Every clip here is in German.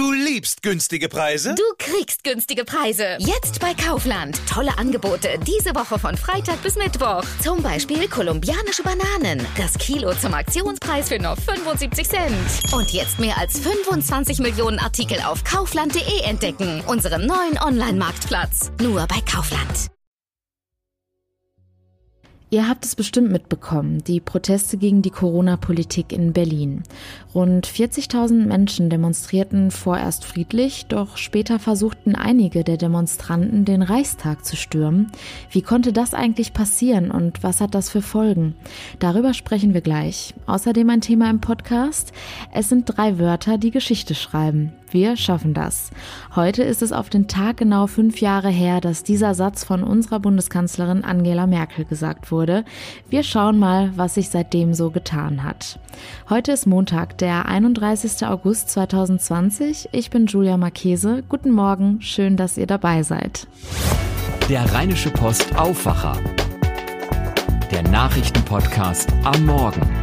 Du liebst günstige Preise? Du kriegst günstige Preise. Jetzt bei Kaufland. Tolle Angebote diese Woche von Freitag bis Mittwoch. Zum Beispiel kolumbianische Bananen. Das Kilo zum Aktionspreis für nur 75 Cent. Und jetzt mehr als 25 Millionen Artikel auf kaufland.de entdecken. Unseren neuen Online-Marktplatz. Nur bei Kaufland. Ihr habt es bestimmt mitbekommen, die Proteste gegen die Corona-Politik in Berlin. Rund 40.000 Menschen demonstrierten vorerst friedlich, doch später versuchten einige der Demonstranten, den Reichstag zu stürmen. Wie konnte das eigentlich passieren und was hat das für Folgen? Darüber sprechen wir gleich. Außerdem ein Thema im Podcast. Es sind drei Wörter, die Geschichte schreiben. Wir schaffen das. Heute ist es auf den Tag genau fünf Jahre her, dass dieser Satz von unserer Bundeskanzlerin Angela Merkel gesagt wurde. Wir schauen mal, was sich seitdem so getan hat. Heute ist Montag, der 31. August 2020. Ich bin Julia Marchese. Guten Morgen, schön, dass ihr dabei seid. Der Rheinische Post Aufwacher. Der Nachrichtenpodcast am Morgen.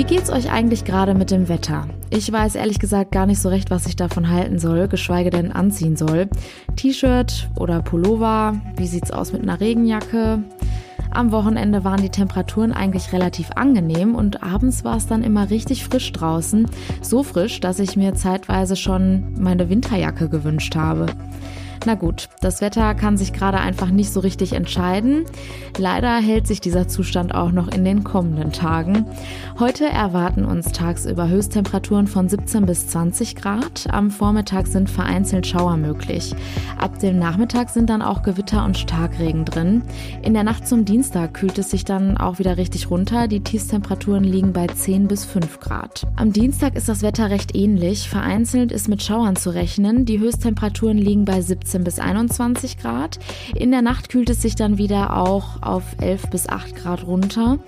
Wie geht's euch eigentlich gerade mit dem Wetter? Ich weiß ehrlich gesagt gar nicht so recht, was ich davon halten soll, geschweige denn anziehen soll. T-Shirt oder Pullover? Wie sieht's aus mit einer Regenjacke? Am Wochenende waren die Temperaturen eigentlich relativ angenehm und abends war es dann immer richtig frisch draußen. So frisch, dass ich mir zeitweise schon meine Winterjacke gewünscht habe. Na gut, das Wetter kann sich gerade einfach nicht so richtig entscheiden. Leider hält sich dieser Zustand auch noch in den kommenden Tagen. Heute erwarten uns tagsüber Höchsttemperaturen von 17 bis 20 Grad. Am Vormittag sind vereinzelt Schauer möglich. Ab dem Nachmittag sind dann auch Gewitter und Starkregen drin. In der Nacht zum Dienstag kühlt es sich dann auch wieder richtig runter. Die Tiefstemperaturen liegen bei 10 bis 5 Grad. Am Dienstag ist das Wetter recht ähnlich. Vereinzelt ist mit Schauern zu rechnen. Die Höchsttemperaturen liegen bei 17 17 bis 21 Grad. In der Nacht kühlt es sich dann wieder auch auf 11 bis 8 Grad runter.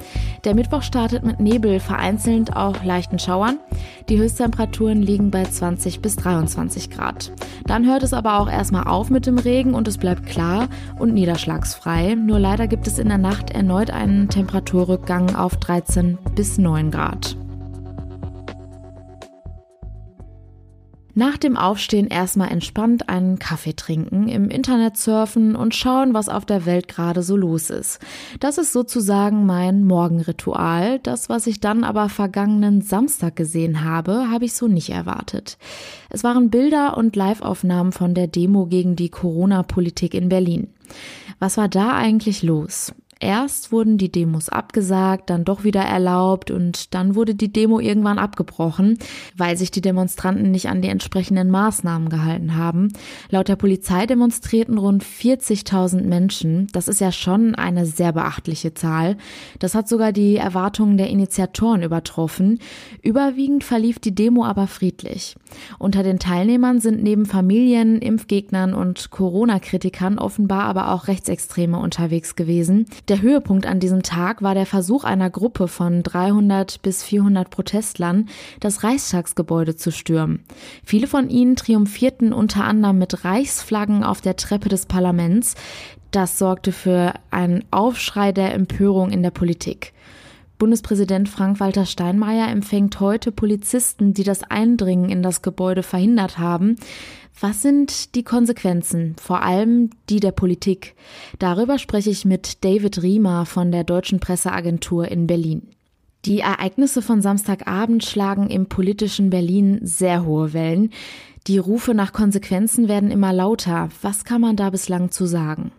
Der Mittwoch startet mit Nebel, vereinzelt auch leichten Schauern. Die Höchsttemperaturen liegen bei 20 bis 23 Grad. Dann hört es aber auch erstmal auf mit dem Regen und es bleibt klar und niederschlagsfrei. Nur leider gibt es in der Nacht erneut einen Temperaturrückgang auf 13 bis 9 Grad. Nach dem Aufstehen erstmal entspannt einen Kaffee trinken, im Internet surfen und schauen, was auf der Welt gerade so los ist. Das ist sozusagen mein Morgenritual. Das, was ich dann aber vergangenen Samstag gesehen habe, habe ich so nicht erwartet. Es waren Bilder und Liveaufnahmen von der Demo gegen die Corona-Politik in Berlin. Was war da eigentlich los? Erst wurden die Demos abgesagt, dann doch wieder erlaubt und dann wurde die Demo irgendwann abgebrochen, weil sich die Demonstranten nicht an die entsprechenden Maßnahmen gehalten haben. Laut der Polizei demonstrierten rund 40.000 Menschen. Das ist ja schon eine sehr beachtliche Zahl. Das hat sogar die Erwartungen der Initiatoren übertroffen. Überwiegend verlief die Demo aber friedlich. Unter den Teilnehmern sind neben Familien, Impfgegnern und Corona-Kritikern offenbar aber auch Rechtsextreme unterwegs gewesen. Der Höhepunkt an diesem Tag war der Versuch einer Gruppe von 300 bis 400 Protestlern, das Reichstagsgebäude zu stürmen. Viele von ihnen triumphierten unter anderem mit Reichsflaggen auf der Treppe des Parlaments. Das sorgte für einen Aufschrei der Empörung in der Politik. Bundespräsident Frank-Walter Steinmeier empfängt heute Polizisten, die das Eindringen in das Gebäude verhindert haben. Was sind die Konsequenzen, vor allem die der Politik? Darüber spreche ich mit David Riemer von der Deutschen Presseagentur in Berlin. Die Ereignisse von Samstagabend schlagen im politischen Berlin sehr hohe Wellen. Die Rufe nach Konsequenzen werden immer lauter. Was kann man da bislang zu sagen?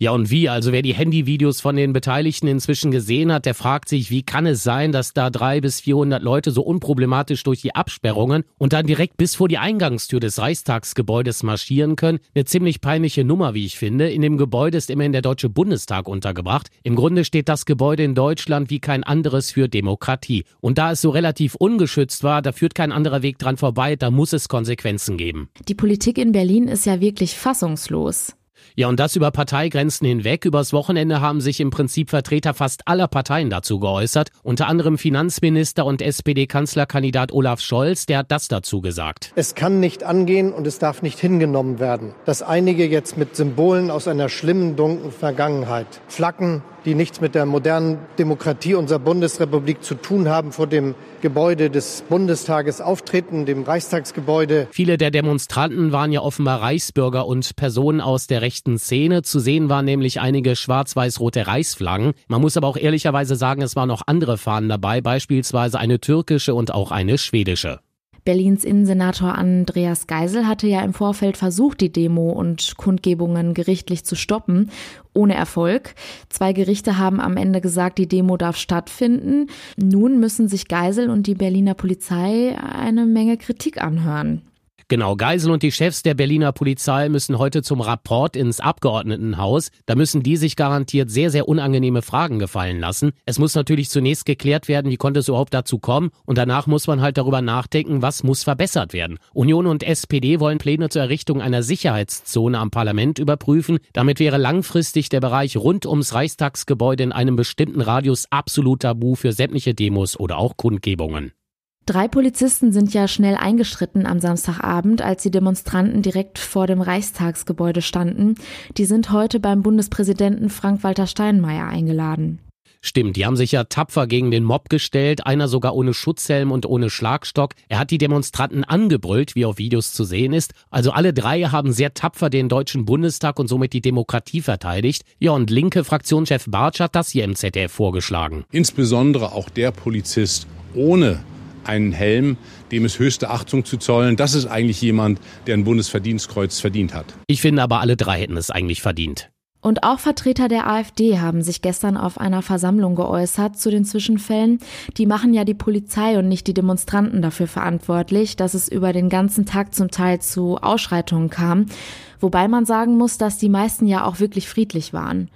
Ja, und wie? Also wer die Handyvideos von den Beteiligten inzwischen gesehen hat, der fragt sich, wie kann es sein, dass da drei bis vierhundert Leute so unproblematisch durch die Absperrungen und dann direkt bis vor die Eingangstür des Reichstagsgebäudes marschieren können? Eine ziemlich peinliche Nummer, wie ich finde. In dem Gebäude ist immerhin der Deutsche Bundestag untergebracht. Im Grunde steht das Gebäude in Deutschland wie kein anderes für Demokratie. Und da es so relativ ungeschützt war, da führt kein anderer Weg dran vorbei, da muss es Konsequenzen geben. Die Politik in Berlin ist ja wirklich fassungslos. Ja, und das über Parteigrenzen hinweg. Übers Wochenende haben sich im Prinzip Vertreter fast aller Parteien dazu geäußert. Unter anderem Finanzminister und SPD-Kanzlerkandidat Olaf Scholz, der hat das dazu gesagt. Es kann nicht angehen und es darf nicht hingenommen werden, dass einige jetzt mit Symbolen aus einer schlimmen, dunklen Vergangenheit, Flaggen, die nichts mit der modernen Demokratie unserer Bundesrepublik zu tun haben, vor dem Gebäude des Bundestages auftreten, dem Reichstagsgebäude. Viele der Demonstranten waren ja offenbar Reichsbürger und Personen aus der rechten Szene. Zu sehen waren nämlich einige schwarz-weiß-rote Reichsflaggen. Man muss aber auch ehrlicherweise sagen, es waren noch andere Fahnen dabei, beispielsweise eine türkische und auch eine schwedische. Berlins Innensenator Andreas Geisel hatte ja im Vorfeld versucht, die Demo und Kundgebungen gerichtlich zu stoppen, ohne Erfolg. Zwei Gerichte haben am Ende gesagt, die Demo darf stattfinden. Nun müssen sich Geisel und die Berliner Polizei eine Menge Kritik anhören. Genau, Geisel und die Chefs der Berliner Polizei müssen heute zum Rapport ins Abgeordnetenhaus. Da müssen die sich garantiert sehr, sehr unangenehme Fragen gefallen lassen. Es muss natürlich zunächst geklärt werden, wie konnte es überhaupt dazu kommen. Und danach muss man halt darüber nachdenken, was muss verbessert werden. Union und SPD wollen Pläne zur Errichtung einer Sicherheitszone am Parlament überprüfen. Damit wäre langfristig der Bereich rund ums Reichstagsgebäude in einem bestimmten Radius absolut tabu für sämtliche Demos oder auch Kundgebungen. Drei Polizisten sind ja schnell eingeschritten am Samstagabend, als die Demonstranten direkt vor dem Reichstagsgebäude standen. Die sind heute beim Bundespräsidenten Frank-Walter Steinmeier eingeladen. Stimmt, die haben sich ja tapfer gegen den Mob gestellt, einer sogar ohne Schutzhelm und ohne Schlagstock. Er hat die Demonstranten angebrüllt, wie auf Videos zu sehen ist. Also alle drei haben sehr tapfer den Deutschen Bundestag und somit die Demokratie verteidigt. Ja, und linke Fraktionschef Bartsch hat das hier im ZDF vorgeschlagen. Insbesondere auch der Polizist ohne einen Helm, dem es höchste Achtung zu zollen. Das ist eigentlich jemand, der ein Bundesverdienstkreuz verdient hat. Ich finde aber, alle drei hätten es eigentlich verdient. Und auch Vertreter der AfD haben sich gestern auf einer Versammlung geäußert zu den Zwischenfällen. Die machen ja die Polizei und nicht die Demonstranten dafür verantwortlich, dass es über den ganzen Tag zum Teil zu Ausschreitungen kam. Wobei man sagen muss, dass die meisten ja auch wirklich friedlich waren.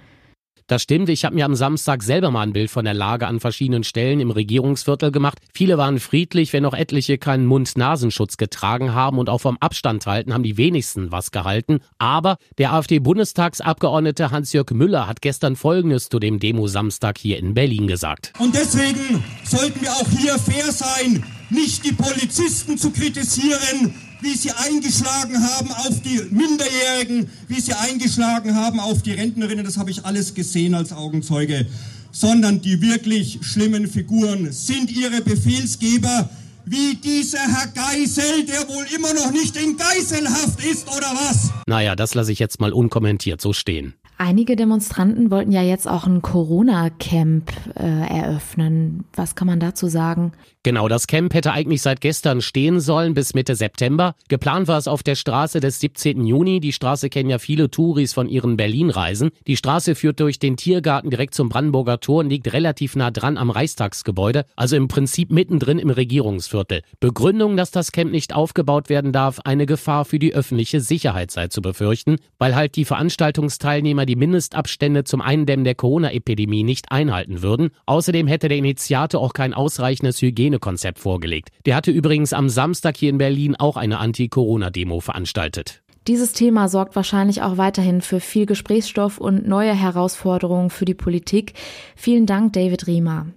Das stimmt, ich habe mir am Samstag selber mal ein Bild von der Lage an verschiedenen Stellen im Regierungsviertel gemacht. Viele waren friedlich, wenn auch etliche keinen Mund-Nasenschutz getragen haben und auch vom Abstand halten, haben die wenigsten was gehalten. Aber der AfD-Bundestagsabgeordnete Hans-Jörg Müller hat gestern Folgendes zu dem Demo-Samstag hier in Berlin gesagt. Und deswegen sollten wir auch hier fair sein, nicht die Polizisten zu kritisieren, wie sie eingeschlagen haben auf die Minderjährigen, wie sie eingeschlagen haben auf die Rentnerinnen, das habe ich alles gesehen als Augenzeuge, sondern die wirklich schlimmen Figuren sind ihre Befehlsgeber, wie dieser Herr Geisel, der wohl immer noch nicht in Geiselhaft ist, oder was? Naja, das lasse ich jetzt mal unkommentiert so stehen. Einige Demonstranten wollten ja jetzt auch ein Corona-Camp äh, eröffnen. Was kann man dazu sagen? Genau, das Camp hätte eigentlich seit gestern stehen sollen bis Mitte September. Geplant war es auf der Straße des 17. Juni. Die Straße kennen ja viele Touris von ihren Berlin-Reisen. Die Straße führt durch den Tiergarten direkt zum Brandenburger Tor und liegt relativ nah dran am Reichstagsgebäude, also im Prinzip mittendrin im Regierungsviertel. Begründung, dass das Camp nicht aufgebaut werden darf, eine Gefahr für die öffentliche Sicherheit sei zu befürchten, weil halt die Veranstaltungsteilnehmer die Mindestabstände zum Eindämmen der Corona-Epidemie nicht einhalten würden. Außerdem hätte der Initiator auch kein ausreichendes Hygiene Hygienekonzept vorgelegt. Der hatte übrigens am Samstag hier in Berlin auch eine Anti-Corona-Demo veranstaltet. Dieses Thema sorgt wahrscheinlich auch weiterhin für viel Gesprächsstoff und neue Herausforderungen für die Politik. Vielen Dank, David Riemer.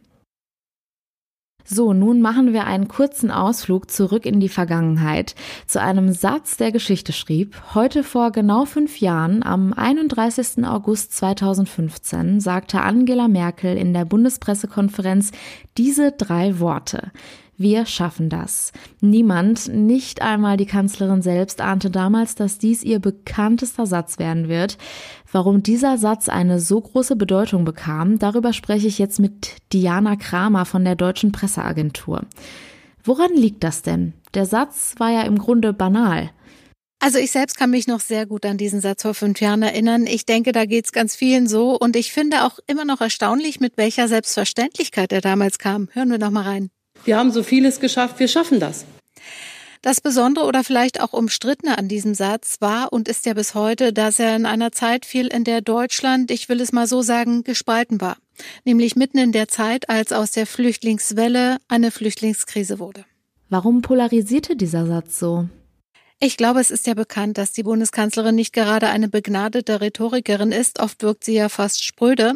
So, nun machen wir einen kurzen Ausflug zurück in die Vergangenheit zu einem Satz, der Geschichte schrieb. Heute vor genau fünf Jahren, am 31. August 2015, sagte Angela Merkel in der Bundespressekonferenz diese drei Worte. Wir schaffen das. Niemand, nicht einmal die Kanzlerin selbst, ahnte damals, dass dies ihr bekanntester Satz werden wird. Warum dieser Satz eine so große Bedeutung bekam, darüber spreche ich jetzt mit Diana Kramer von der Deutschen Presseagentur. Woran liegt das denn? Der Satz war ja im Grunde banal. Also ich selbst kann mich noch sehr gut an diesen Satz vor fünf Jahren erinnern. Ich denke, da geht's ganz vielen so. Und ich finde auch immer noch erstaunlich, mit welcher Selbstverständlichkeit er damals kam. Hören wir noch mal rein. Wir haben so vieles geschafft, wir schaffen das. Das Besondere oder vielleicht auch umstrittene an diesem Satz war und ist ja bis heute, dass er in einer Zeit fiel, in der Deutschland, ich will es mal so sagen, gespalten war. Nämlich mitten in der Zeit, als aus der Flüchtlingswelle eine Flüchtlingskrise wurde. Warum polarisierte dieser Satz so? Ich glaube, es ist ja bekannt, dass die Bundeskanzlerin nicht gerade eine begnadete Rhetorikerin ist. Oft wirkt sie ja fast spröde.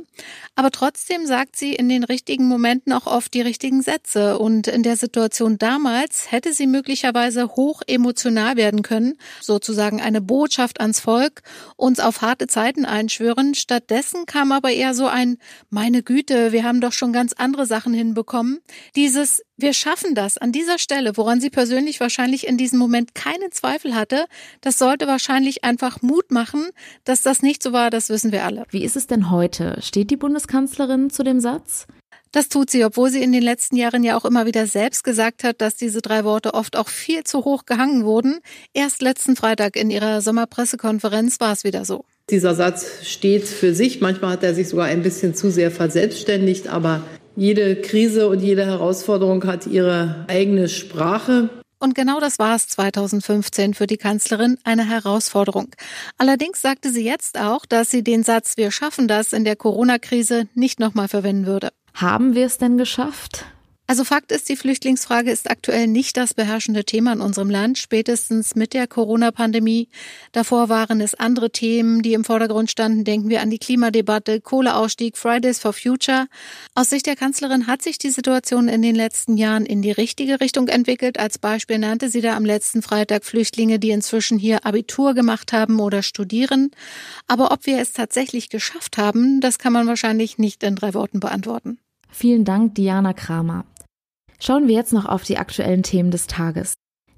Aber trotzdem sagt sie in den richtigen Momenten auch oft die richtigen Sätze. Und in der Situation damals hätte sie möglicherweise hoch emotional werden können, sozusagen eine Botschaft ans Volk, uns auf harte Zeiten einschwören. Stattdessen kam aber eher so ein, meine Güte, wir haben doch schon ganz andere Sachen hinbekommen. Dieses, wir schaffen das an dieser Stelle, woran sie persönlich wahrscheinlich in diesem Moment keinen Zweifel hatte, das sollte wahrscheinlich einfach Mut machen, dass das nicht so war, das wissen wir alle. Wie ist es denn heute? Steht die Bundeskanzlerin zu dem Satz? Das tut sie, obwohl sie in den letzten Jahren ja auch immer wieder selbst gesagt hat, dass diese drei Worte oft auch viel zu hoch gehangen wurden. Erst letzten Freitag in ihrer Sommerpressekonferenz war es wieder so. Dieser Satz steht für sich. Manchmal hat er sich sogar ein bisschen zu sehr verselbstständigt, aber jede Krise und jede Herausforderung hat ihre eigene Sprache. Und genau das war es 2015 für die Kanzlerin eine Herausforderung. Allerdings sagte sie jetzt auch, dass sie den Satz Wir schaffen das in der Corona-Krise nicht nochmal verwenden würde. Haben wir es denn geschafft? Also Fakt ist, die Flüchtlingsfrage ist aktuell nicht das beherrschende Thema in unserem Land, spätestens mit der Corona-Pandemie. Davor waren es andere Themen, die im Vordergrund standen. Denken wir an die Klimadebatte, Kohleausstieg, Fridays for Future. Aus Sicht der Kanzlerin hat sich die Situation in den letzten Jahren in die richtige Richtung entwickelt. Als Beispiel nannte sie da am letzten Freitag Flüchtlinge, die inzwischen hier Abitur gemacht haben oder studieren. Aber ob wir es tatsächlich geschafft haben, das kann man wahrscheinlich nicht in drei Worten beantworten. Vielen Dank, Diana Kramer. Schauen wir jetzt noch auf die aktuellen Themen des Tages.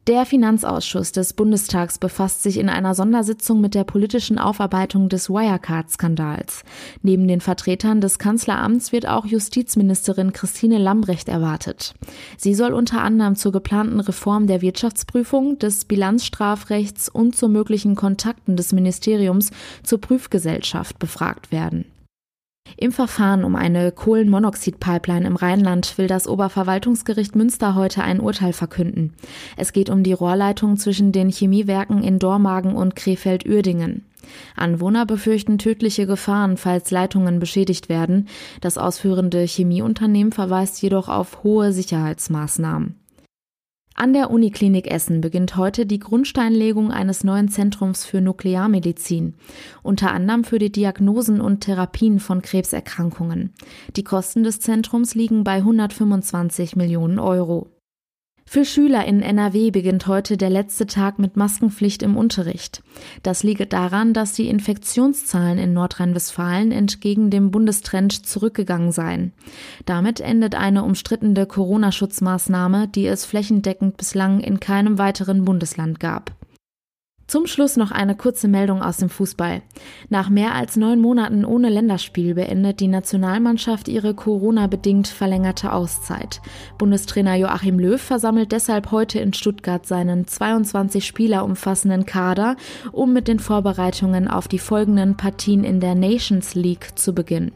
Der Finanzausschuss des Bundestags befasst sich in einer Sondersitzung mit der politischen Aufarbeitung des Wirecard-Skandals. Neben den Vertretern des Kanzleramts wird auch Justizministerin Christine Lambrecht erwartet. Sie soll unter anderem zur geplanten Reform der Wirtschaftsprüfung, des Bilanzstrafrechts und zu möglichen Kontakten des Ministeriums zur Prüfgesellschaft befragt werden. Im Verfahren um eine Kohlenmonoxid-Pipeline im Rheinland will das Oberverwaltungsgericht Münster heute ein Urteil verkünden. Es geht um die Rohrleitung zwischen den Chemiewerken in Dormagen und Krefeld-Uerdingen. Anwohner befürchten tödliche Gefahren, falls Leitungen beschädigt werden. Das ausführende Chemieunternehmen verweist jedoch auf hohe Sicherheitsmaßnahmen. An der Uniklinik Essen beginnt heute die Grundsteinlegung eines neuen Zentrums für Nuklearmedizin, unter anderem für die Diagnosen und Therapien von Krebserkrankungen. Die Kosten des Zentrums liegen bei 125 Millionen Euro. Für Schüler in NRW beginnt heute der letzte Tag mit Maskenpflicht im Unterricht. Das liegt daran, dass die Infektionszahlen in Nordrhein-Westfalen entgegen dem Bundestrend zurückgegangen seien. Damit endet eine umstrittene Corona-Schutzmaßnahme, die es flächendeckend bislang in keinem weiteren Bundesland gab. Zum Schluss noch eine kurze Meldung aus dem Fußball. Nach mehr als neun Monaten ohne Länderspiel beendet die Nationalmannschaft ihre Corona-bedingt verlängerte Auszeit. Bundestrainer Joachim Löw versammelt deshalb heute in Stuttgart seinen 22 Spieler umfassenden Kader, um mit den Vorbereitungen auf die folgenden Partien in der Nations League zu beginnen.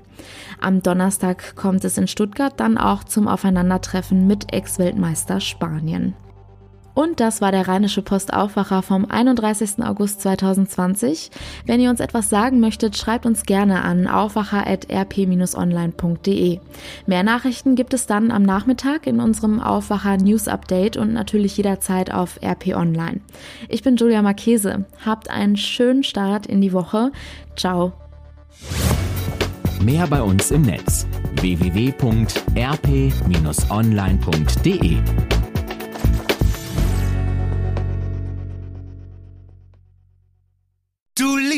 Am Donnerstag kommt es in Stuttgart dann auch zum Aufeinandertreffen mit Ex-Weltmeister Spanien. Und das war der Rheinische Post Aufwacher vom 31. August 2020. Wenn ihr uns etwas sagen möchtet, schreibt uns gerne an aufwacher.rp-online.de. Mehr Nachrichten gibt es dann am Nachmittag in unserem Aufwacher News Update und natürlich jederzeit auf RP Online. Ich bin Julia Marchese. Habt einen schönen Start in die Woche. Ciao. Mehr bei uns im Netz www.rp-online.de